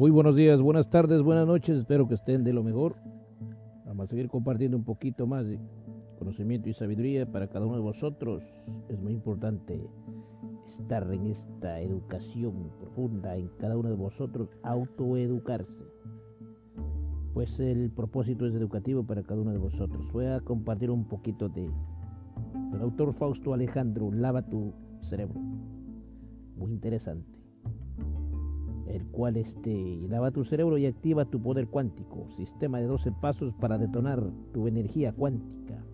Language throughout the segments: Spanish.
Muy buenos días, buenas tardes, buenas noches, espero que estén de lo mejor. Vamos a seguir compartiendo un poquito más de conocimiento y sabiduría para cada uno de vosotros. Es muy importante estar en esta educación profunda en cada uno de vosotros, autoeducarse. Pues el propósito es educativo para cada uno de vosotros. Voy a compartir un poquito de el autor Fausto Alejandro, Lava tu cerebro. Muy interesante el cual este, lava tu cerebro y activa tu poder cuántico, sistema de 12 pasos para detonar tu energía cuántica.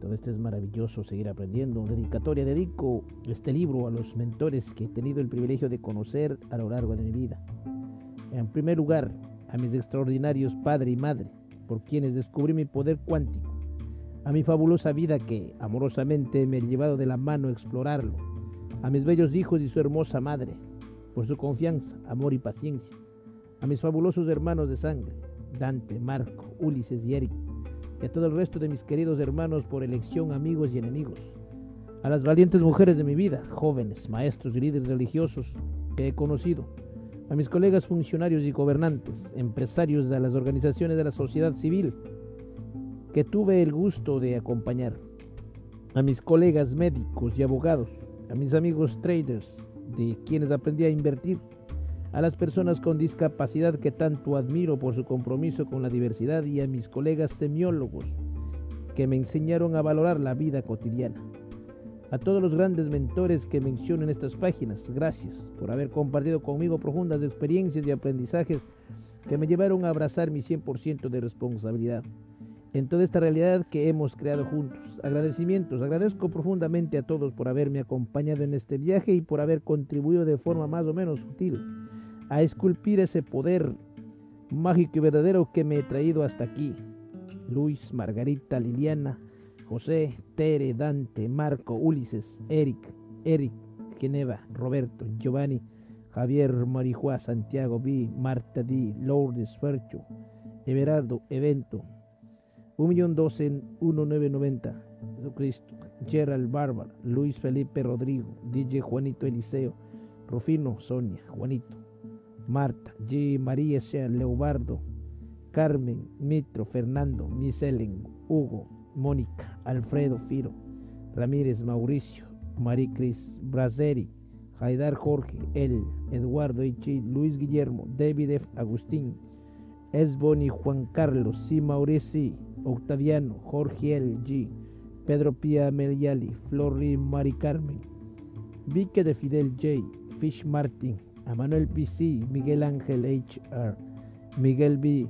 Todo esto es maravilloso seguir aprendiendo. Dedicatoria, dedico este libro a los mentores que he tenido el privilegio de conocer a lo largo de mi vida. En primer lugar, a mis extraordinarios padre y madre, por quienes descubrí mi poder cuántico, a mi fabulosa vida que amorosamente me he llevado de la mano a explorarlo, a mis bellos hijos y su hermosa madre, por su confianza, amor y paciencia, a mis fabulosos hermanos de sangre, Dante, Marco, Ulises y Eric, y a todo el resto de mis queridos hermanos por elección, amigos y enemigos, a las valientes mujeres de mi vida, jóvenes, maestros y líderes religiosos que he conocido, a mis colegas funcionarios y gobernantes, empresarios de las organizaciones de la sociedad civil, que tuve el gusto de acompañar, a mis colegas médicos y abogados, a mis amigos traders, de quienes aprendí a invertir, a las personas con discapacidad que tanto admiro por su compromiso con la diversidad y a mis colegas semiólogos que me enseñaron a valorar la vida cotidiana. A todos los grandes mentores que menciono en estas páginas, gracias por haber compartido conmigo profundas experiencias y aprendizajes que me llevaron a abrazar mi 100% de responsabilidad en toda esta realidad que hemos creado juntos. Agradecimientos, agradezco profundamente a todos por haberme acompañado en este viaje y por haber contribuido de forma más o menos sutil a esculpir ese poder mágico y verdadero que me he traído hasta aquí. Luis, Margarita, Liliana, José, Tere, Dante, Marco, Ulises, Eric, Eric, Geneva, Roberto, Giovanni, Javier, Marijuá, Santiago, B, Marta D, Lourdes, Fercho, Everardo, Evento, 1.12.1990. Jesucristo. Gerald Bárbara. Luis Felipe Rodrigo. DJ Juanito Eliseo. Rufino Sonia. Juanito. Marta. G. María Sean Leobardo. Carmen. Mitro. Fernando. Miselen. Hugo. Mónica. Alfredo Firo. Ramírez Mauricio. Maricris Braseri. Haidar Jorge. El. Eduardo Ichi. Luis Guillermo. David F. Agustín. Esboni Juan Carlos. Si Maurici. Octaviano, Jorge L. G., Pedro Pia Meliali, Flori Mari Carmen, Vique de Fidel J., Fish Martin, Manuel P.C., Miguel Ángel H.R., Miguel B.,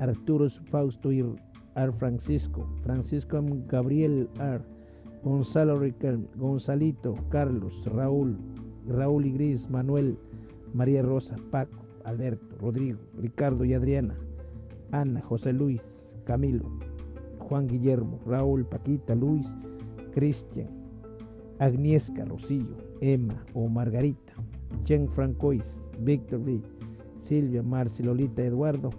Arturo Fausto R. Francisco, Francisco Gabriel R., Gonzalo Riquelme, Gonzalito, Carlos, Raúl, Raúl y Gris, Manuel, María Rosa, Paco, Alberto, Rodrigo, Ricardo y Adriana, Ana, José Luis, Camilo, Juan Guillermo, Raúl, Paquita, Luis, Cristian, Agnieszka, Rosillo, Emma o Margarita, Jen Francois, Víctor V, Silvia, Marci, Lolita, Eduardo,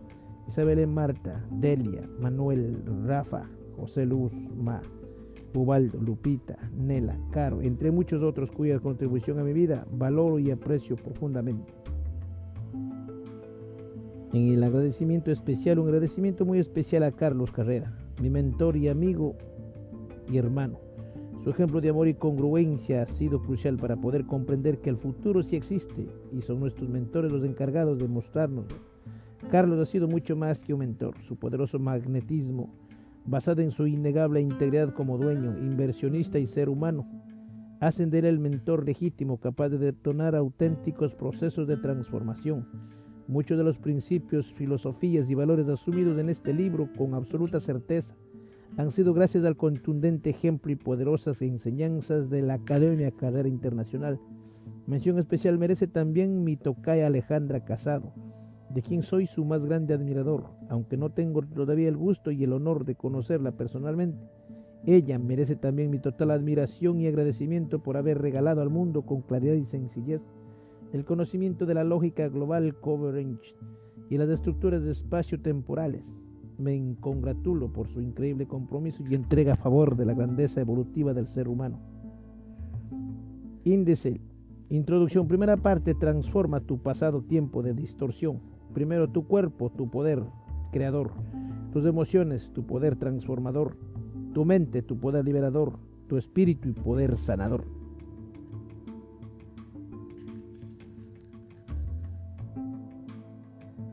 Isabel Marta, Delia, Manuel, Rafa, José Luz, Ma, Ubaldo, Lupita, Nela, Caro, entre muchos otros cuya contribución a mi vida valoro y aprecio profundamente. En el agradecimiento especial, un agradecimiento muy especial a Carlos Carrera, mi mentor y amigo y hermano. Su ejemplo de amor y congruencia ha sido crucial para poder comprender que el futuro sí existe y son nuestros mentores los encargados de mostrárnoslo. Carlos ha sido mucho más que un mentor. Su poderoso magnetismo, basado en su innegable integridad como dueño, inversionista y ser humano, hacen de él el mentor legítimo capaz de detonar auténticos procesos de transformación Muchos de los principios, filosofías y valores asumidos en este libro con absoluta certeza han sido gracias al contundente ejemplo y poderosas enseñanzas de la Academia Carrera Internacional. Mención especial merece también mi tocaya Alejandra Casado, de quien soy su más grande admirador, aunque no tengo todavía el gusto y el honor de conocerla personalmente. Ella merece también mi total admiración y agradecimiento por haber regalado al mundo con claridad y sencillez el conocimiento de la lógica global coverage y las estructuras de espacio-temporales. Me congratulo por su increíble compromiso y entrega a favor de la grandeza evolutiva del ser humano. Índice Introducción. Primera parte. Transforma tu pasado tiempo de distorsión. Primero tu cuerpo, tu poder creador. Tus emociones, tu poder transformador. Tu mente, tu poder liberador. Tu espíritu y poder sanador.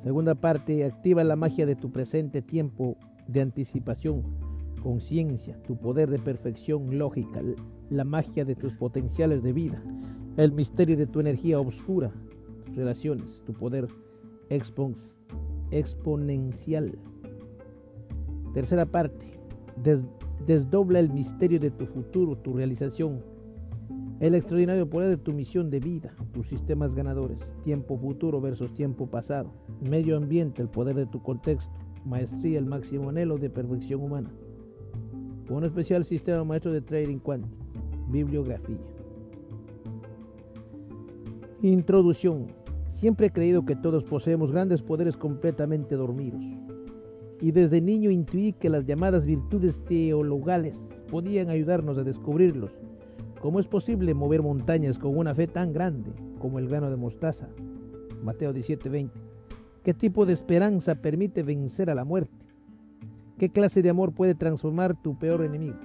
Segunda parte. Activa la magia de tu presente tiempo de anticipación. Conciencia, tu poder de perfección lógica, la magia de tus potenciales de vida el misterio de tu energía oscura, tus relaciones, tu poder exponencial. Tercera parte, desdobla el misterio de tu futuro, tu realización, el extraordinario poder de tu misión de vida, tus sistemas ganadores, tiempo futuro versus tiempo pasado, medio ambiente, el poder de tu contexto, maestría, el máximo anhelo de perfección humana. Un especial sistema maestro de trading cuántico, bibliografía. Introducción. Siempre he creído que todos poseemos grandes poderes completamente dormidos. Y desde niño intuí que las llamadas virtudes teologales podían ayudarnos a descubrirlos. ¿Cómo es posible mover montañas con una fe tan grande como el grano de mostaza? Mateo 17:20. ¿Qué tipo de esperanza permite vencer a la muerte? ¿Qué clase de amor puede transformar tu peor enemigo?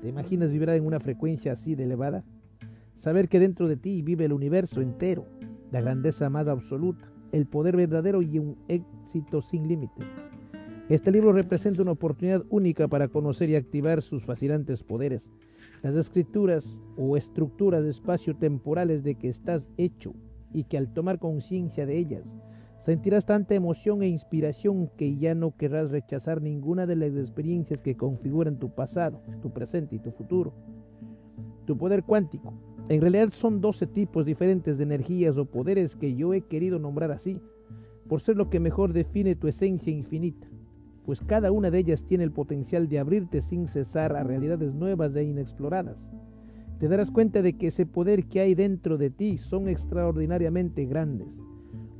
¿Te imaginas vibrar en una frecuencia así de elevada? Saber que dentro de ti vive el universo entero, la grandeza más absoluta, el poder verdadero y un éxito sin límites. Este libro representa una oportunidad única para conocer y activar sus fascinantes poderes, las escrituras o estructuras espacio-temporales de que estás hecho y que al tomar conciencia de ellas, sentirás tanta emoción e inspiración que ya no querrás rechazar ninguna de las experiencias que configuran tu pasado, tu presente y tu futuro. Tu poder cuántico en realidad son 12 tipos diferentes de energías o poderes que yo he querido nombrar así, por ser lo que mejor define tu esencia infinita, pues cada una de ellas tiene el potencial de abrirte sin cesar a realidades nuevas e inexploradas. Te darás cuenta de que ese poder que hay dentro de ti son extraordinariamente grandes,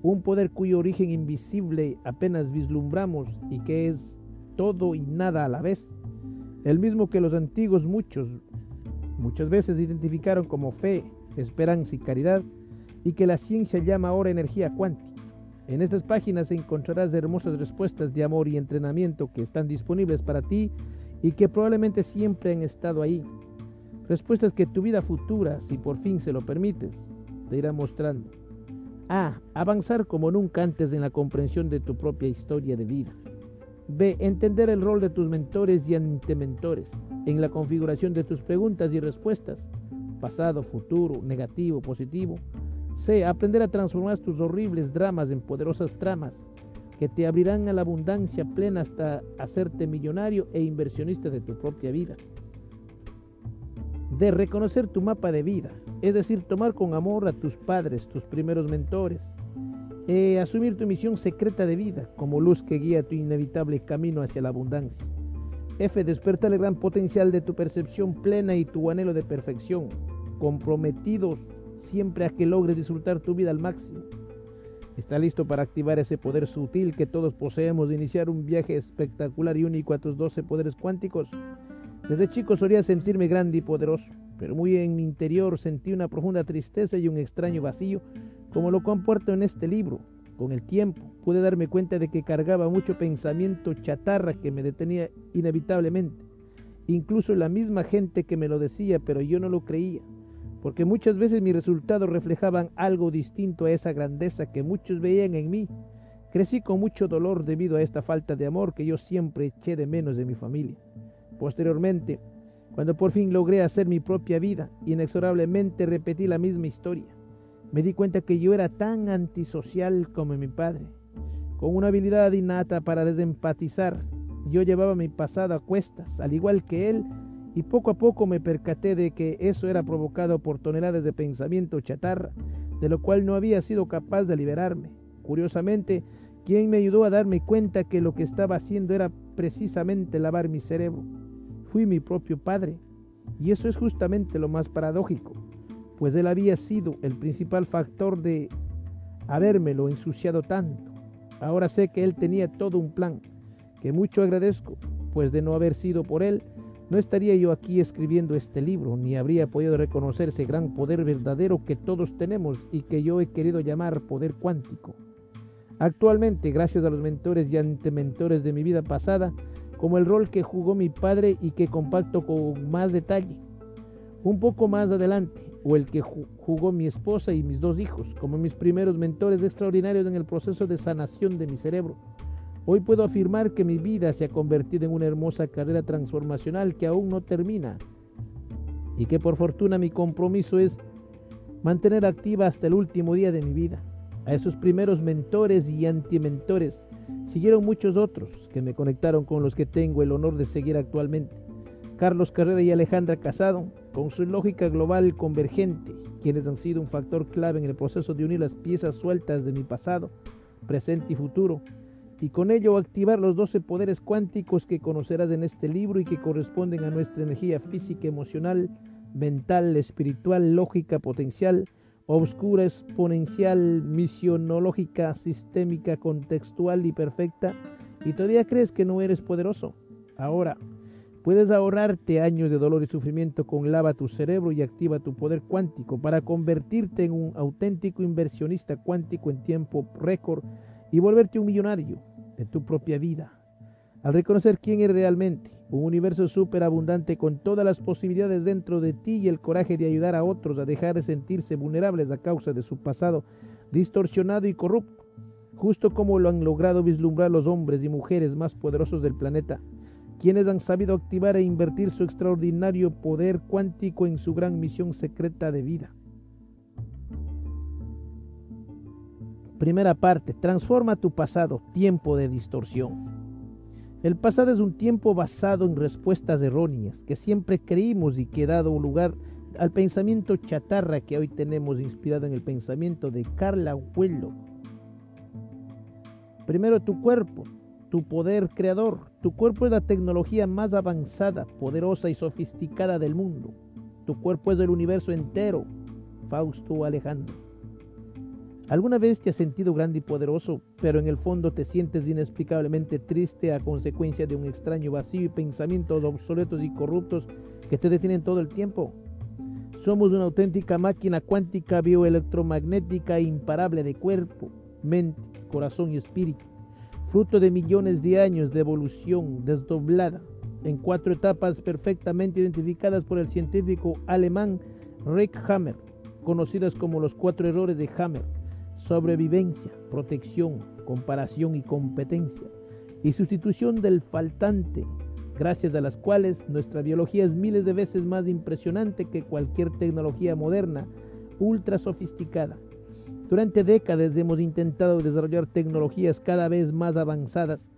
un poder cuyo origen invisible apenas vislumbramos y que es todo y nada a la vez, el mismo que los antiguos muchos muchas veces identificaron como fe, esperanza y caridad, y que la ciencia llama ahora energía cuántica. En estas páginas encontrarás hermosas respuestas de amor y entrenamiento que están disponibles para ti y que probablemente siempre han estado ahí. Respuestas que tu vida futura, si por fin se lo permites, te irá mostrando. A. Avanzar como nunca antes en la comprensión de tu propia historia de vida. B. Entender el rol de tus mentores y antementores en la configuración de tus preguntas y respuestas, pasado, futuro, negativo, positivo. C. Aprender a transformar tus horribles dramas en poderosas tramas que te abrirán a la abundancia plena hasta hacerte millonario e inversionista de tu propia vida. D. Reconocer tu mapa de vida, es decir, tomar con amor a tus padres, tus primeros mentores, eh, asumir tu misión secreta de vida como luz que guía tu inevitable camino hacia la abundancia. F. Despertar el gran potencial de tu percepción plena y tu anhelo de perfección, comprometidos siempre a que logres disfrutar tu vida al máximo. Está listo para activar ese poder sutil que todos poseemos de iniciar un viaje espectacular y único a tus 12 poderes cuánticos. Desde chico solía sentirme grande y poderoso, pero muy en mi interior sentí una profunda tristeza y un extraño vacío como lo comporto en este libro. Con el tiempo pude darme cuenta de que cargaba mucho pensamiento chatarra que me detenía inevitablemente. Incluso la misma gente que me lo decía, pero yo no lo creía, porque muchas veces mis resultados reflejaban algo distinto a esa grandeza que muchos veían en mí. Crecí con mucho dolor debido a esta falta de amor que yo siempre eché de menos de mi familia. Posteriormente, cuando por fin logré hacer mi propia vida, inexorablemente repetí la misma historia. Me di cuenta que yo era tan antisocial como mi padre. Con una habilidad innata para desempatizar, yo llevaba mi pasado a cuestas, al igual que él, y poco a poco me percaté de que eso era provocado por toneladas de pensamiento chatarra, de lo cual no había sido capaz de liberarme. Curiosamente, quien me ayudó a darme cuenta que lo que estaba haciendo era precisamente lavar mi cerebro. Fui mi propio padre, y eso es justamente lo más paradójico pues él había sido el principal factor de habérmelo ensuciado tanto. Ahora sé que él tenía todo un plan, que mucho agradezco, pues de no haber sido por él, no estaría yo aquí escribiendo este libro, ni habría podido reconocer ese gran poder verdadero que todos tenemos y que yo he querido llamar poder cuántico. Actualmente, gracias a los mentores y antementores de mi vida pasada, como el rol que jugó mi padre y que compacto con más detalle, un poco más adelante, o el que jugó mi esposa y mis dos hijos, como mis primeros mentores extraordinarios en el proceso de sanación de mi cerebro. Hoy puedo afirmar que mi vida se ha convertido en una hermosa carrera transformacional que aún no termina y que por fortuna mi compromiso es mantener activa hasta el último día de mi vida. A esos primeros mentores y antimentores siguieron muchos otros que me conectaron con los que tengo el honor de seguir actualmente. Carlos Carrera y Alejandra Casado, con su lógica global convergente, quienes han sido un factor clave en el proceso de unir las piezas sueltas de mi pasado, presente y futuro, y con ello activar los 12 poderes cuánticos que conocerás en este libro y que corresponden a nuestra energía física, emocional, mental, espiritual, lógica, potencial, obscura, exponencial, misionológica, sistémica, contextual y perfecta, y todavía crees que no eres poderoso. Ahora, puedes ahorrarte años de dolor y sufrimiento con lava tu cerebro y activa tu poder cuántico para convertirte en un auténtico inversionista cuántico en tiempo récord y volverte un millonario de tu propia vida. Al reconocer quién eres realmente, un universo superabundante con todas las posibilidades dentro de ti y el coraje de ayudar a otros a dejar de sentirse vulnerables a causa de su pasado distorsionado y corrupto, justo como lo han logrado vislumbrar los hombres y mujeres más poderosos del planeta, quienes han sabido activar e invertir su extraordinario poder cuántico en su gran misión secreta de vida. Primera parte, transforma tu pasado, tiempo de distorsión. El pasado es un tiempo basado en respuestas erróneas que siempre creímos y que ha dado lugar al pensamiento chatarra que hoy tenemos inspirado en el pensamiento de Carla Huelo. Primero tu cuerpo, tu poder creador. Tu cuerpo es la tecnología más avanzada, poderosa y sofisticada del mundo. Tu cuerpo es el universo entero. Fausto Alejandro. ¿Alguna vez te has sentido grande y poderoso, pero en el fondo te sientes inexplicablemente triste a consecuencia de un extraño vacío y pensamientos obsoletos y corruptos que te detienen todo el tiempo? Somos una auténtica máquina cuántica bioelectromagnética imparable de cuerpo, mente, corazón y espíritu, fruto de millones de años de evolución desdoblada en cuatro etapas perfectamente identificadas por el científico alemán Rick Hammer, conocidas como los cuatro errores de Hammer sobrevivencia, protección, comparación y competencia, y sustitución del faltante, gracias a las cuales nuestra biología es miles de veces más impresionante que cualquier tecnología moderna, ultra sofisticada. Durante décadas hemos intentado desarrollar tecnologías cada vez más avanzadas,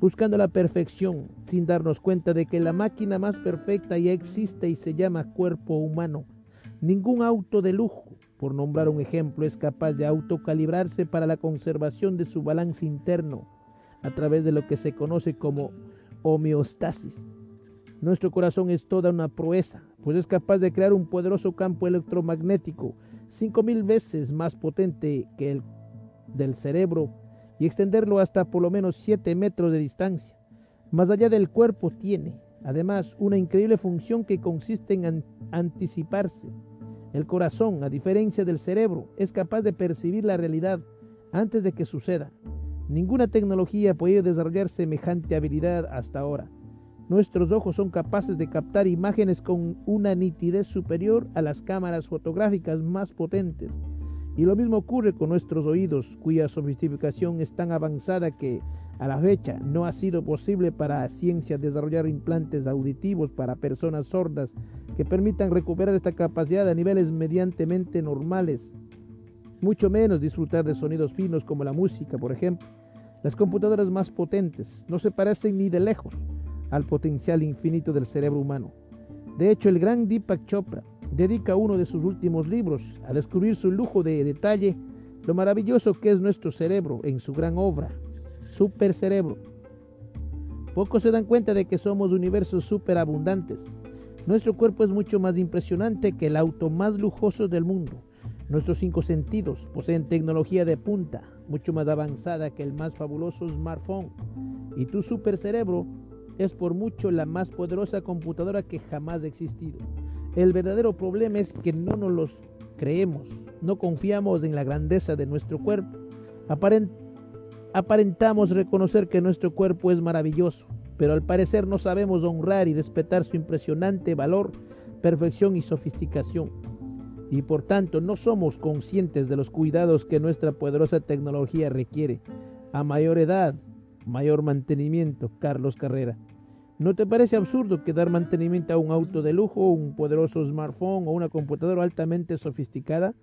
buscando la perfección, sin darnos cuenta de que la máquina más perfecta ya existe y se llama cuerpo humano. Ningún auto de lujo, por nombrar un ejemplo, es capaz de autocalibrarse para la conservación de su balance interno a través de lo que se conoce como homeostasis. Nuestro corazón es toda una proeza, pues es capaz de crear un poderoso campo electromagnético cinco mil veces más potente que el del cerebro y extenderlo hasta por lo menos 7 metros de distancia. Más allá del cuerpo tiene, además, una increíble función que consiste en anticiparse el corazón, a diferencia del cerebro, es capaz de percibir la realidad antes de que suceda. Ninguna tecnología ha podido desarrollar semejante habilidad hasta ahora. Nuestros ojos son capaces de captar imágenes con una nitidez superior a las cámaras fotográficas más potentes. Y lo mismo ocurre con nuestros oídos, cuya sofisticación es tan avanzada que a la fecha no ha sido posible para ciencia desarrollar implantes auditivos para personas sordas que permitan recuperar esta capacidad a niveles mediantemente normales, mucho menos disfrutar de sonidos finos como la música, por ejemplo. Las computadoras más potentes no se parecen ni de lejos al potencial infinito del cerebro humano. De hecho, el gran Deepak Chopra dedica uno de sus últimos libros a descubrir su lujo de detalle, lo maravilloso que es nuestro cerebro en su gran obra, Super Cerebro. Pocos se dan cuenta de que somos universos superabundantes nuestro cuerpo es mucho más impresionante que el auto más lujoso del mundo. Nuestros cinco sentidos poseen tecnología de punta, mucho más avanzada que el más fabuloso smartphone. Y tu supercerebro es por mucho la más poderosa computadora que jamás ha existido. El verdadero problema es que no nos los creemos, no confiamos en la grandeza de nuestro cuerpo. aparentamos reconocer que nuestro cuerpo es maravilloso, pero al parecer no sabemos honrar y respetar su impresionante valor, perfección y sofisticación. Y por tanto no somos conscientes de los cuidados que nuestra poderosa tecnología requiere. A mayor edad, mayor mantenimiento, Carlos Carrera. ¿No te parece absurdo que dar mantenimiento a un auto de lujo, un poderoso smartphone o una computadora altamente sofisticada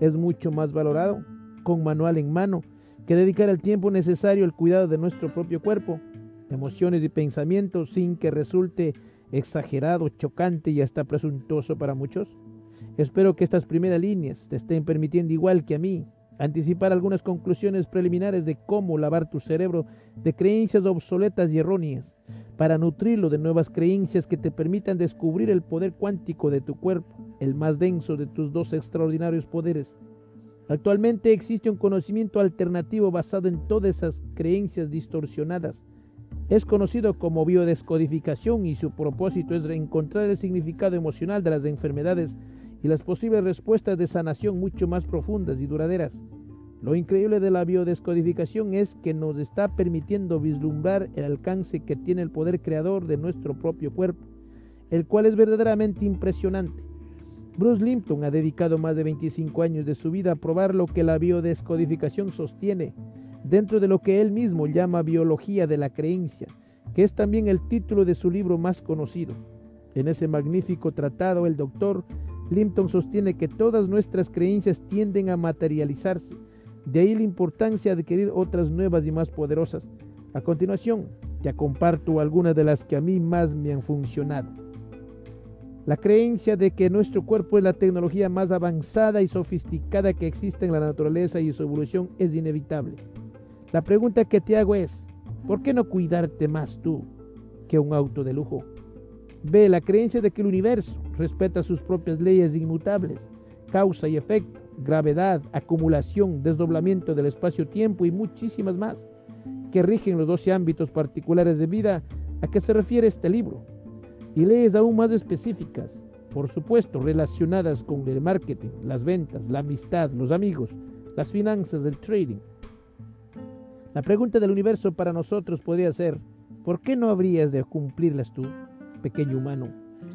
es mucho más valorado, con manual en mano, que dedicar el tiempo necesario al cuidado de nuestro propio cuerpo, emociones y pensamientos sin que resulte exagerado, chocante y hasta presuntuoso para muchos? Espero que estas primeras líneas te estén permitiendo, igual que a mí, anticipar algunas conclusiones preliminares de cómo lavar tu cerebro de creencias obsoletas y erróneas, para nutrirlo de nuevas creencias que te permitan descubrir el poder cuántico de tu cuerpo, el más denso de tus dos extraordinarios poderes. Actualmente existe un conocimiento alternativo basado en todas esas creencias distorsionadas. Es conocido como biodescodificación y su propósito es reencontrar el significado emocional de las enfermedades y las posibles respuestas de sanación mucho más profundas y duraderas. Lo increíble de la biodescodificación es que nos está permitiendo vislumbrar el alcance que tiene el poder creador de nuestro propio cuerpo, el cual es verdaderamente impresionante. Bruce Limpton ha dedicado más de 25 años de su vida a probar lo que la biodescodificación sostiene, dentro de lo que él mismo llama biología de la creencia, que es también el título de su libro más conocido. En ese magnífico tratado, el doctor Limpton sostiene que todas nuestras creencias tienden a materializarse, de ahí la importancia de adquirir otras nuevas y más poderosas. A continuación, ya comparto algunas de las que a mí más me han funcionado. La creencia de que nuestro cuerpo es la tecnología más avanzada y sofisticada que existe en la naturaleza y su evolución es inevitable. La pregunta que te hago es, ¿por qué no cuidarte más tú que un auto de lujo? B. La creencia de que el universo respeta sus propias leyes inmutables, causa y efecto, gravedad, acumulación, desdoblamiento del espacio-tiempo y muchísimas más, que rigen los 12 ámbitos particulares de vida a que se refiere este libro. Y leyes aún más específicas, por supuesto, relacionadas con el marketing, las ventas, la amistad, los amigos, las finanzas, el trading. La pregunta del universo para nosotros podría ser, ¿por qué no habrías de cumplirlas tú? Pequeño humano,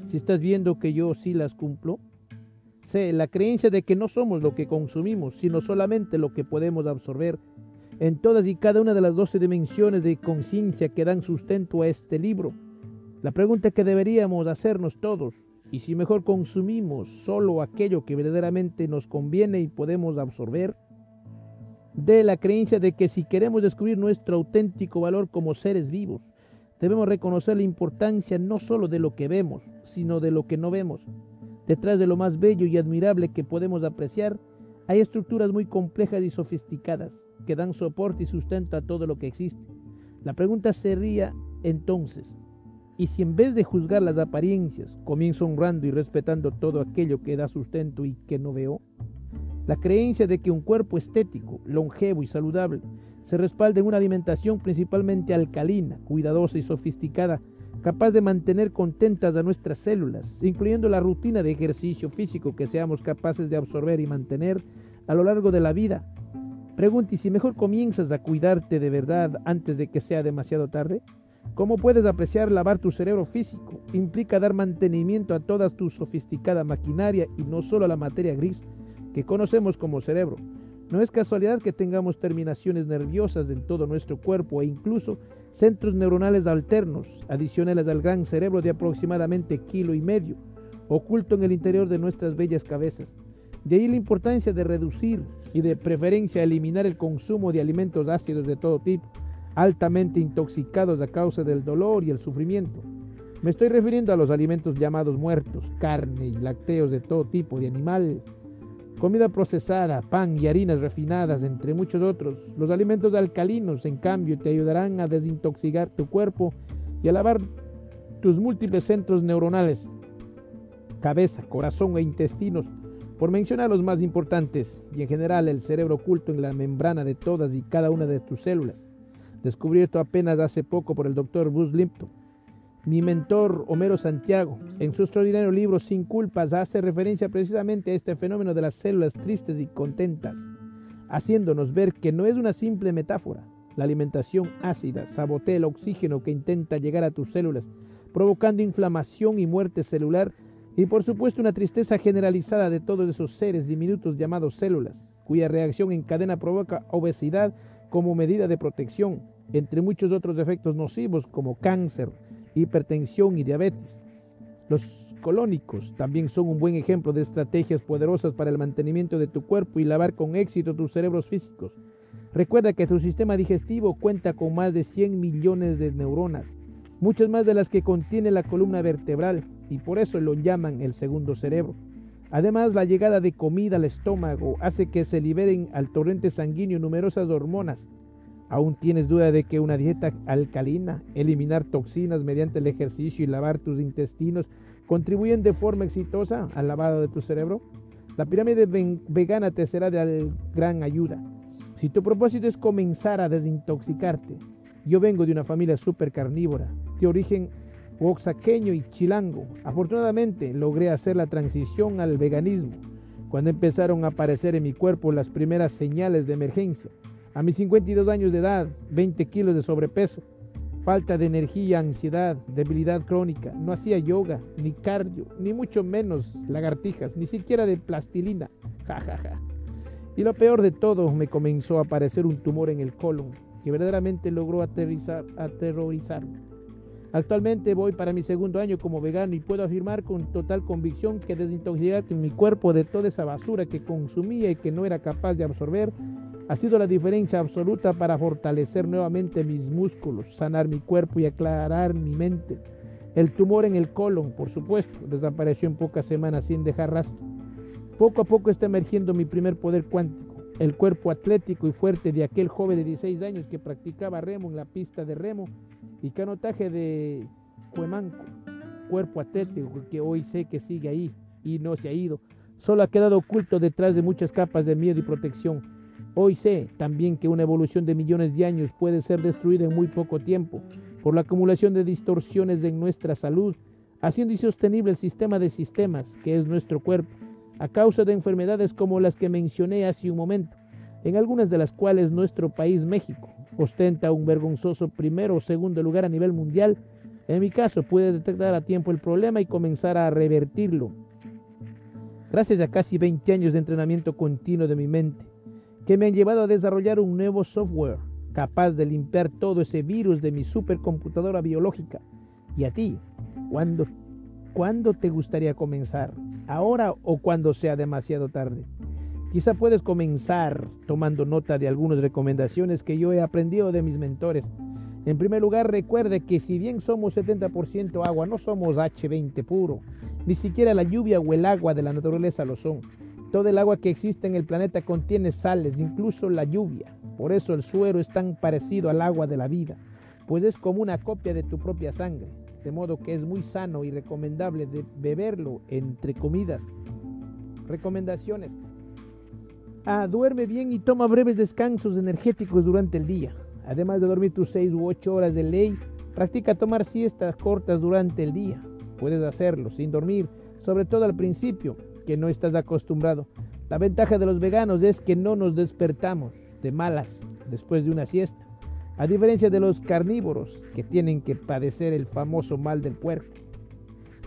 si estás viendo que yo sí las cumplo? Sé la creencia de que no somos lo que consumimos, sino solamente lo que podemos absorber. En todas y cada una de las doce dimensiones de conciencia que dan sustento a este libro. La pregunta que deberíamos hacernos todos, y si mejor consumimos solo aquello que verdaderamente nos conviene y podemos absorber, de la creencia de que si queremos descubrir nuestro auténtico valor como seres vivos, Debemos reconocer la importancia no solo de lo que vemos, sino de lo que no vemos. Detrás de lo más bello y admirable que podemos apreciar, hay estructuras muy complejas y sofisticadas que dan soporte y sustento a todo lo que existe. La pregunta sería entonces, ¿y si en vez de juzgar las apariencias, comienzo honrando y respetando todo aquello que da sustento y que no veo? La creencia de que un cuerpo estético, longevo y saludable se respalda en una alimentación principalmente alcalina, cuidadosa y sofisticada, capaz de mantener contentas a nuestras células, incluyendo la rutina de ejercicio físico que seamos capaces de absorber y mantener a lo largo de la vida. Pregunte si mejor comienzas a cuidarte de verdad antes de que sea demasiado tarde. ¿Cómo puedes apreciar lavar tu cerebro físico? Implica dar mantenimiento a toda tu sofisticada maquinaria y no solo a la materia gris que conocemos como cerebro. No es casualidad que tengamos terminaciones nerviosas en todo nuestro cuerpo e incluso centros neuronales alternos, adicionales al gran cerebro de aproximadamente kilo y medio, oculto en el interior de nuestras bellas cabezas. De ahí la importancia de reducir y de preferencia eliminar el consumo de alimentos ácidos de todo tipo, altamente intoxicados a causa del dolor y el sufrimiento. Me estoy refiriendo a los alimentos llamados muertos, carne y lácteos de todo tipo de animal, comida procesada, pan y harinas refinadas, entre muchos otros. Los alimentos alcalinos, en cambio, te ayudarán a desintoxicar tu cuerpo y a lavar tus múltiples centros neuronales, cabeza, corazón e intestinos, por mencionar los más importantes, y en general el cerebro oculto en la membrana de todas y cada una de tus células, descubierto apenas hace poco por el doctor Bruce Limpton. Mi mentor Homero Santiago, en su extraordinario libro Sin culpas, hace referencia precisamente a este fenómeno de las células tristes y contentas, haciéndonos ver que no es una simple metáfora. La alimentación ácida sabotea el oxígeno que intenta llegar a tus células, provocando inflamación y muerte celular y por supuesto una tristeza generalizada de todos esos seres diminutos llamados células, cuya reacción en cadena provoca obesidad como medida de protección, entre muchos otros efectos nocivos como cáncer, hipertensión y diabetes. Los colónicos también son un buen ejemplo de estrategias poderosas para el mantenimiento de tu cuerpo y lavar con éxito tus cerebros físicos. Recuerda que tu sistema digestivo cuenta con más de 100 millones de neuronas, muchas más de las que contiene la columna vertebral, y por eso lo llaman el segundo cerebro. Además, la llegada de comida al estómago hace que se liberen al torrente sanguíneo numerosas hormonas, ¿Aún tienes duda de que una dieta alcalina, eliminar toxinas mediante el ejercicio y lavar tus intestinos contribuyen de forma exitosa al lavado de tu cerebro? La pirámide vegana te será de gran ayuda. Si tu propósito es comenzar a desintoxicarte, yo vengo de una familia súper carnívora, de origen oaxaqueño y chilango. Afortunadamente logré hacer la transición al veganismo cuando empezaron a aparecer en mi cuerpo las primeras señales de emergencia. A mis 52 años de edad, 20 kilos de sobrepeso, falta de energía, ansiedad, debilidad crónica. No hacía yoga, ni cardio, ni mucho menos lagartijas, ni siquiera de plastilina. Ja, ja, ja. Y lo peor de todo, me comenzó a aparecer un tumor en el colon que verdaderamente logró aterrizar, aterrorizarme. Actualmente voy para mi segundo año como vegano y puedo afirmar con total convicción que desintoxicar mi cuerpo de toda esa basura que consumía y que no era capaz de absorber ha sido la diferencia absoluta para fortalecer nuevamente mis músculos, sanar mi cuerpo y aclarar mi mente. El tumor en el colon, por supuesto, desapareció en pocas semanas sin dejar rastro. Poco a poco está emergiendo mi primer poder cuántico, el cuerpo atlético y fuerte de aquel joven de 16 años que practicaba remo en la pista de remo y canotaje de Cuemanco. Cuerpo atlético que hoy sé que sigue ahí y no se ha ido. Solo ha quedado oculto detrás de muchas capas de miedo y protección Hoy sé también que una evolución de millones de años puede ser destruida en muy poco tiempo por la acumulación de distorsiones en nuestra salud, haciendo insostenible el sistema de sistemas que es nuestro cuerpo, a causa de enfermedades como las que mencioné hace un momento, en algunas de las cuales nuestro país, México, ostenta un vergonzoso primero o segundo lugar a nivel mundial. En mi caso, pude detectar a tiempo el problema y comenzar a revertirlo. Gracias a casi 20 años de entrenamiento continuo de mi mente, que me han llevado a desarrollar un nuevo software capaz de limpiar todo ese virus de mi supercomputadora biológica. ¿Y a ti? ¿Cuándo, ¿Cuándo te gustaría comenzar? ¿Ahora o cuando sea demasiado tarde? Quizá puedes comenzar tomando nota de algunas recomendaciones que yo he aprendido de mis mentores. En primer lugar, recuerde que si bien somos 70% agua, no somos H20 puro. Ni siquiera la lluvia o el agua de la naturaleza lo son. Todo el agua que existe en el planeta contiene sales, incluso la lluvia. Por eso el suero es tan parecido al agua de la vida, pues es como una copia de tu propia sangre, de modo que es muy sano y recomendable beberlo entre comidas. Recomendaciones. Ah, duerme bien y toma breves descansos energéticos durante el día. Además de dormir tus 6 u 8 horas de ley, practica tomar siestas cortas durante el día. Puedes hacerlo sin dormir, sobre todo al principio, que no estás acostumbrado. La ventaja de los veganos es que no nos despertamos de malas después de una siesta, a diferencia de los carnívoros que tienen que padecer el famoso mal del puerco.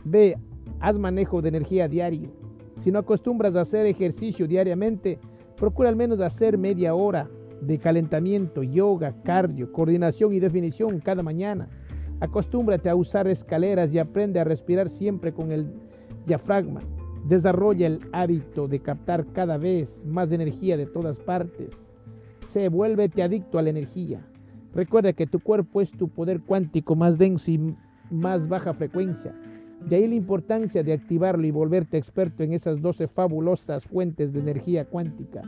B. Haz manejo de energía diario. Si no acostumbras a hacer ejercicio diariamente, procura al menos hacer media hora de calentamiento, yoga, cardio, coordinación y definición cada mañana. Acostúmbrate a usar escaleras y aprende a respirar siempre con el diafragma. Desarrolla el hábito de captar cada vez más energía de todas partes. Se vuélvete adicto a la energía. Recuerda que tu cuerpo es tu poder cuántico más denso y más baja frecuencia. De ahí la importancia de activarlo y volverte experto en esas 12 fabulosas fuentes de energía cuántica,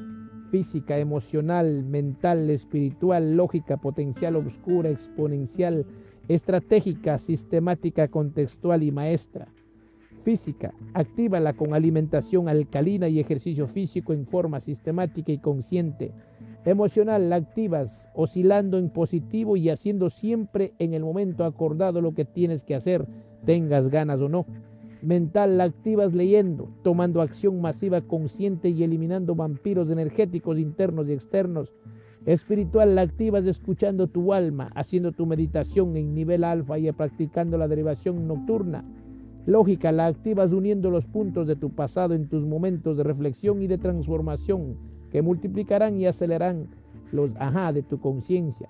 física, emocional, mental, espiritual, lógica, potencial, oscura, exponencial, estratégica, sistemática, contextual y maestra física. Actívala con alimentación alcalina y ejercicio físico en forma sistemática y consciente. Emocional, la activas oscilando en positivo y haciendo siempre en el momento acordado lo que tienes que hacer, tengas ganas o no. Mental, la activas leyendo, tomando acción masiva consciente y eliminando vampiros energéticos internos y externos. Espiritual, la activas escuchando tu alma, haciendo tu meditación en nivel alfa y practicando la derivación nocturna. Lógica, la activas uniendo los puntos de tu pasado en tus momentos de reflexión y de transformación que multiplicarán y acelerarán los ajá de tu conciencia.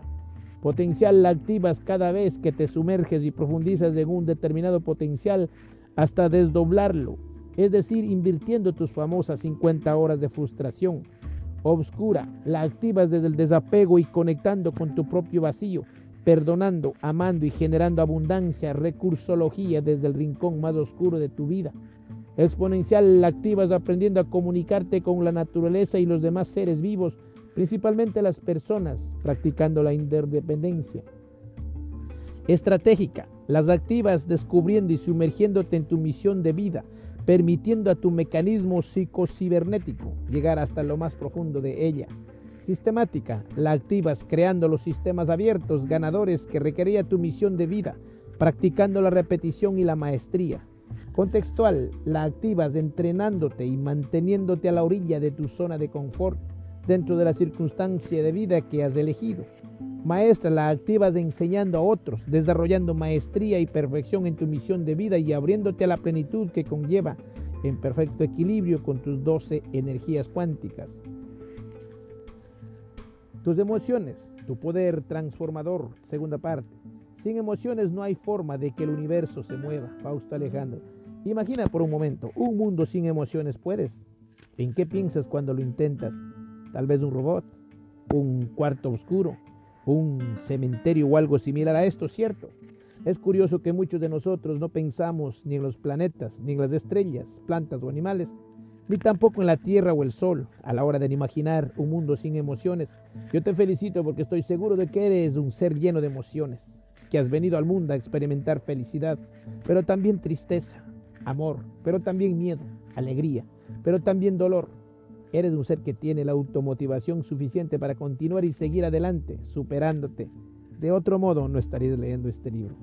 Potencial la activas cada vez que te sumerges y profundizas en un determinado potencial hasta desdoblarlo, es decir, invirtiendo tus famosas 50 horas de frustración. Obscura, la activas desde el desapego y conectando con tu propio vacío, perdonando, amando y generando abundancia, recursología desde el rincón más oscuro de tu vida. Exponencial activas aprendiendo a comunicarte con la naturaleza y los demás seres vivos, principalmente las personas, practicando la interdependencia. Estratégica, las activas descubriendo y sumergiéndote en tu misión de vida, permitiendo a tu mecanismo psicocibernético llegar hasta lo más profundo de ella. Sistemática, la activas creando los sistemas abiertos ganadores que requería tu misión de vida, practicando la repetición y la maestría. Contextual, la activas entrenándote y manteniéndote a la orilla de tu zona de confort dentro de la circunstancia de vida que has elegido. Maestra, la activas enseñando a otros, desarrollando maestría y perfección en tu misión de vida y abriéndote a la plenitud que conlleva en perfecto equilibrio con tus 12 energías cuánticas. Tus emociones, tu poder transformador, segunda parte. Sin emociones no hay forma de que el universo se mueva. Fausto Alejandro. Imagina por un momento, un mundo sin emociones puedes. ¿En qué piensas cuando lo intentas? Tal vez un robot, un cuarto oscuro, un cementerio o algo similar a esto, ¿cierto? Es curioso que muchos de nosotros no pensamos ni en los planetas, ni en las estrellas, plantas o animales, ni tampoco en la Tierra o el Sol, a la hora de imaginar un mundo sin emociones. Yo te felicito porque estoy seguro de que eres un ser lleno de emociones que has venido al mundo a experimentar felicidad, pero también tristeza, amor, pero también miedo, alegría, pero también dolor. Eres un ser que tiene la automotivación suficiente para continuar y seguir adelante, superándote. De otro modo, no estarías leyendo este libro.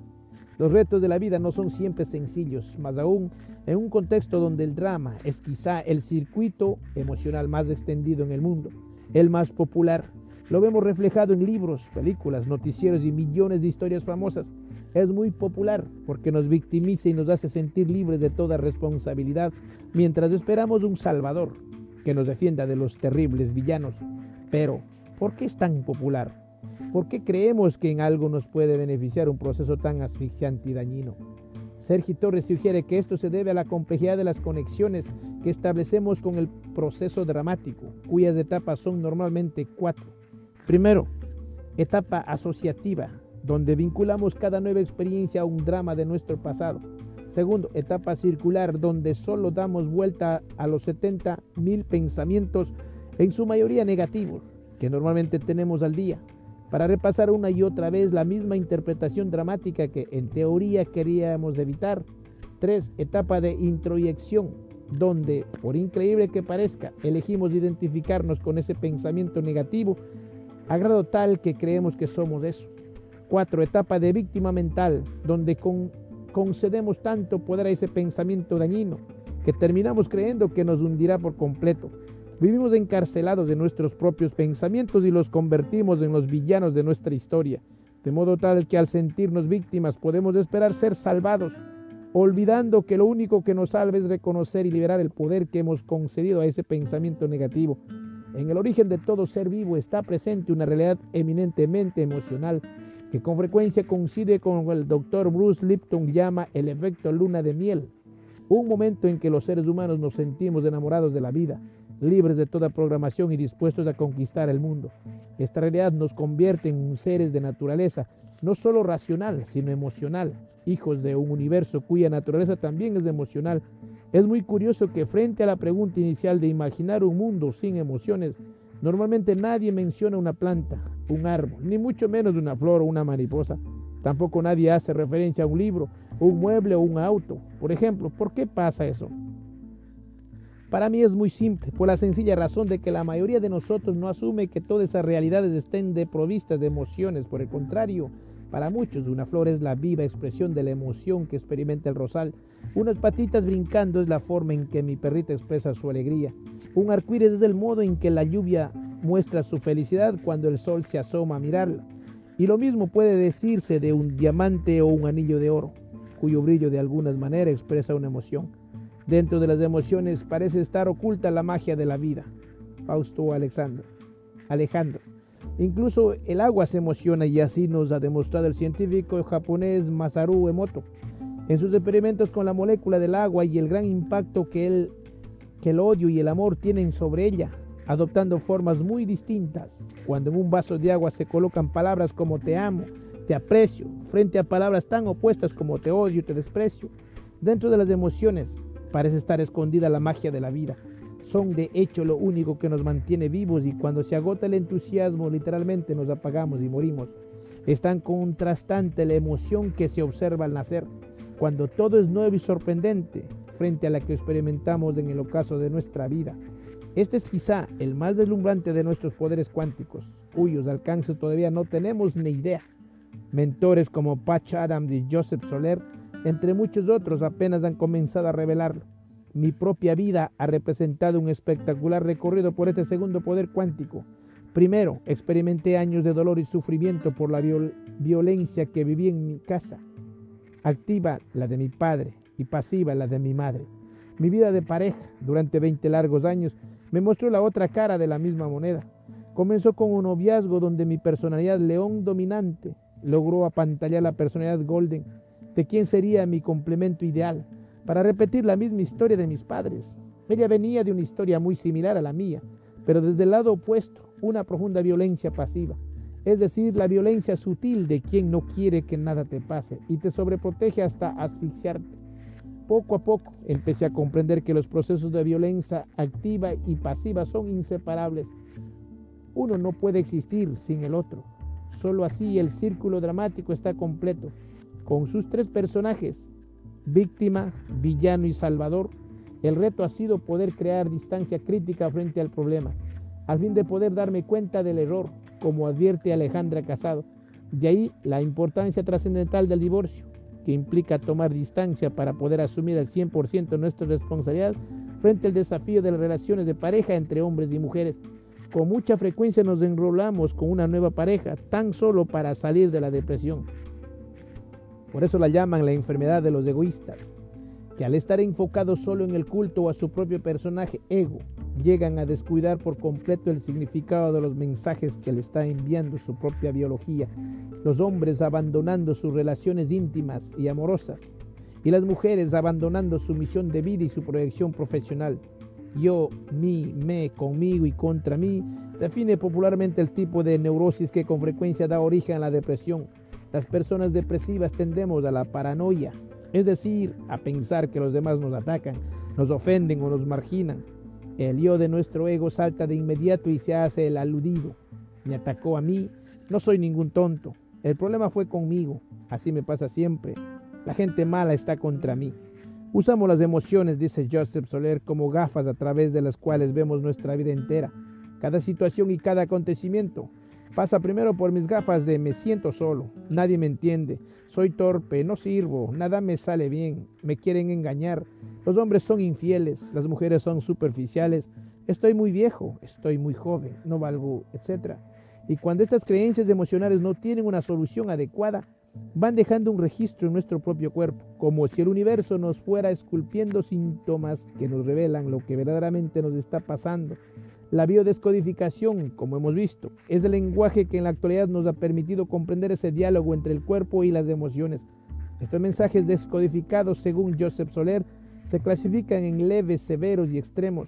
Los retos de la vida no son siempre sencillos, más aún en un contexto donde el drama es quizá el circuito emocional más extendido en el mundo, el más popular, lo vemos reflejado en libros, películas, noticieros y millones de historias famosas. Es muy popular porque nos victimiza y nos hace sentir libres de toda responsabilidad mientras esperamos un Salvador que nos defienda de los terribles villanos. Pero, ¿por qué es tan popular? ¿Por qué creemos que en algo nos puede beneficiar un proceso tan asfixiante y dañino? Sergio Torres sugiere que esto se debe a la complejidad de las conexiones que establecemos con el proceso dramático, cuyas etapas son normalmente cuatro. Primero, etapa asociativa, donde vinculamos cada nueva experiencia a un drama de nuestro pasado. Segundo, etapa circular, donde solo damos vuelta a los 70 mil pensamientos, en su mayoría negativos, que normalmente tenemos al día, para repasar una y otra vez la misma interpretación dramática que en teoría queríamos evitar. Tres, etapa de introyección, donde, por increíble que parezca, elegimos identificarnos con ese pensamiento negativo a grado tal que creemos que somos eso. Cuatro, etapa de víctima mental, donde concedemos tanto poder a ese pensamiento dañino que terminamos creyendo que nos hundirá por completo. Vivimos encarcelados de nuestros propios pensamientos y los convertimos en los villanos de nuestra historia, de modo tal que al sentirnos víctimas podemos esperar ser salvados, olvidando que lo único que nos salva es reconocer y liberar el poder que hemos concedido a ese pensamiento negativo. En el origen de todo ser vivo está presente una realidad eminentemente emocional que con frecuencia coincide con lo que el doctor Bruce Lipton llama el efecto luna de miel, un momento en que los seres humanos nos sentimos enamorados de la vida, libres de toda programación y dispuestos a conquistar el mundo. Esta realidad nos convierte en seres de naturaleza, no solo racional, sino emocional, hijos de un universo cuya naturaleza también es emocional es muy curioso que frente a la pregunta inicial de imaginar un mundo sin emociones, normalmente nadie menciona una planta, un árbol, ni mucho menos una flor o una mariposa. Tampoco nadie hace referencia a un libro, un mueble o un auto. Por ejemplo, ¿por qué pasa eso? Para mí es muy simple, por la sencilla razón de que la mayoría de nosotros no asume que todas esas realidades estén deprovistas de emociones. Por el contrario, para muchos una flor es la viva expresión de la emoción que experimenta el rosal. Unas patitas brincando es la forma en que mi perrita expresa su alegría. Un arcoíris es el modo en que la lluvia muestra su felicidad cuando el sol se asoma a mirarla. Y lo mismo puede decirse de un diamante o un anillo de oro, cuyo brillo de alguna manera expresa una emoción. Dentro de las emociones parece estar oculta la magia de la vida. Fausto Alexander. Alejandro. Incluso el agua se emociona y así nos ha demostrado el científico japonés Masaru Emoto en sus experimentos con la molécula del agua y el gran impacto que el, que el odio y el amor tienen sobre ella adoptando formas muy distintas. Cuando en un vaso de agua se colocan palabras como te amo, te aprecio, frente a palabras tan opuestas como te odio, te desprecio, dentro de las emociones parece estar escondida la magia de la vida. Son de hecho lo único que nos mantiene vivos y cuando se agota el entusiasmo literalmente nos apagamos y morimos. Es tan contrastante la emoción que se observa al nacer, cuando todo es nuevo y sorprendente frente a la que experimentamos en el ocaso de nuestra vida. Este es quizá el más deslumbrante de nuestros poderes cuánticos, cuyos alcances todavía no tenemos ni idea. Mentores como Patch Adams y Joseph Soler, entre muchos otros, apenas han comenzado a revelarlo. Mi propia vida ha representado un espectacular recorrido por este segundo poder cuántico. Primero, experimenté años de dolor y sufrimiento por la violencia que viví en mi casa. Activa la de mi padre y pasiva la de mi madre. Mi vida de pareja durante 20 largos años me mostró la otra cara de la misma moneda. Comenzó con un noviazgo donde mi personalidad león dominante logró apantallar la personalidad golden de quien sería mi complemento ideal para repetir la misma historia de mis padres. Ella venía de una historia muy similar a la mía, pero desde el lado opuesto, una profunda violencia pasiva, es decir, la violencia sutil de quien no quiere que nada te pase y te sobreprotege hasta asfixiarte. Poco a poco empecé a comprender que los procesos de violencia activa y pasiva son inseparables. Uno no puede existir sin el otro. Solo así el círculo dramático está completo. Con sus tres personajes, víctima, villano y salvador, el reto ha sido poder crear distancia crítica frente al problema, al fin de poder darme cuenta del error, como advierte Alejandra Casado. De ahí la importancia trascendental del divorcio que implica tomar distancia para poder asumir al 100% nuestra responsabilidad frente al desafío de las relaciones de pareja entre hombres y mujeres. Con mucha frecuencia nos enrolamos con una nueva pareja tan solo para salir de la depresión. Por eso la llaman la enfermedad de los egoístas que al estar enfocados solo en el culto o a su propio personaje ego, llegan a descuidar por completo el significado de los mensajes que le está enviando su propia biología, los hombres abandonando sus relaciones íntimas y amorosas, y las mujeres abandonando su misión de vida y su proyección profesional. Yo, mí, me, conmigo y contra mí, define popularmente el tipo de neurosis que con frecuencia da origen a la depresión. Las personas depresivas tendemos a la paranoia, es decir, a pensar que los demás nos atacan, nos ofenden o nos marginan. El yo de nuestro ego salta de inmediato y se hace el aludido. Me atacó a mí, no soy ningún tonto. El problema fue conmigo, así me pasa siempre. La gente mala está contra mí. Usamos las emociones, dice Joseph Soler, como gafas a través de las cuales vemos nuestra vida entera, cada situación y cada acontecimiento. Pasa primero por mis gafas de me siento solo, nadie me entiende, soy torpe, no sirvo, nada me sale bien, me quieren engañar, los hombres son infieles, las mujeres son superficiales, estoy muy viejo, estoy muy joven, no valgo, etc. Y cuando estas creencias emocionales no tienen una solución adecuada, van dejando un registro en nuestro propio cuerpo, como si el universo nos fuera esculpiendo síntomas que nos revelan lo que verdaderamente nos está pasando la biodescodificación, como hemos visto, es el lenguaje que en la actualidad nos ha permitido comprender ese diálogo entre el cuerpo y las emociones. Estos mensajes descodificados, según Joseph Soler, se clasifican en leves, severos y extremos,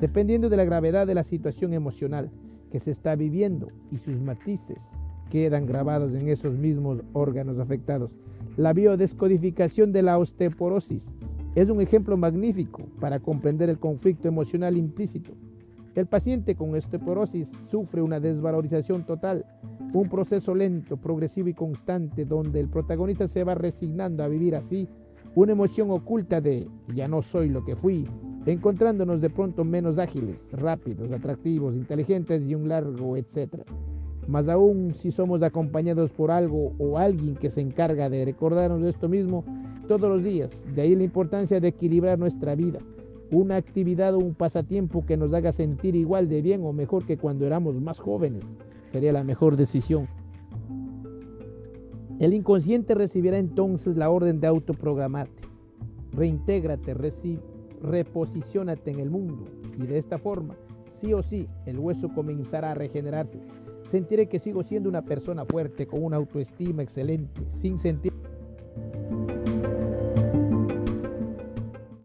dependiendo de la gravedad de la situación emocional que se está viviendo y sus matices quedan grabados en esos mismos órganos afectados. La biodescodificación de la osteoporosis es un ejemplo magnífico para comprender el conflicto emocional implícito el paciente con osteoporosis sufre una desvalorización total, un proceso lento, progresivo y constante donde el protagonista se va resignando a vivir así, una emoción oculta de ya no soy lo que fui, encontrándonos de pronto menos ágiles, rápidos, atractivos, inteligentes y un largo etcétera. Más aún si somos acompañados por algo o alguien que se encarga de recordarnos esto mismo todos los días. De ahí la importancia de equilibrar nuestra vida. Una actividad o un pasatiempo que nos haga sentir igual de bien o mejor que cuando éramos más jóvenes. Sería la mejor decisión. El inconsciente recibirá entonces la orden de autoprogramarte. Reintégrate, reposiciónate en el mundo y de esta forma, sí o sí, el hueso comenzará a regenerarse Sentiré que sigo siendo una persona fuerte, con una autoestima excelente, sin sentir...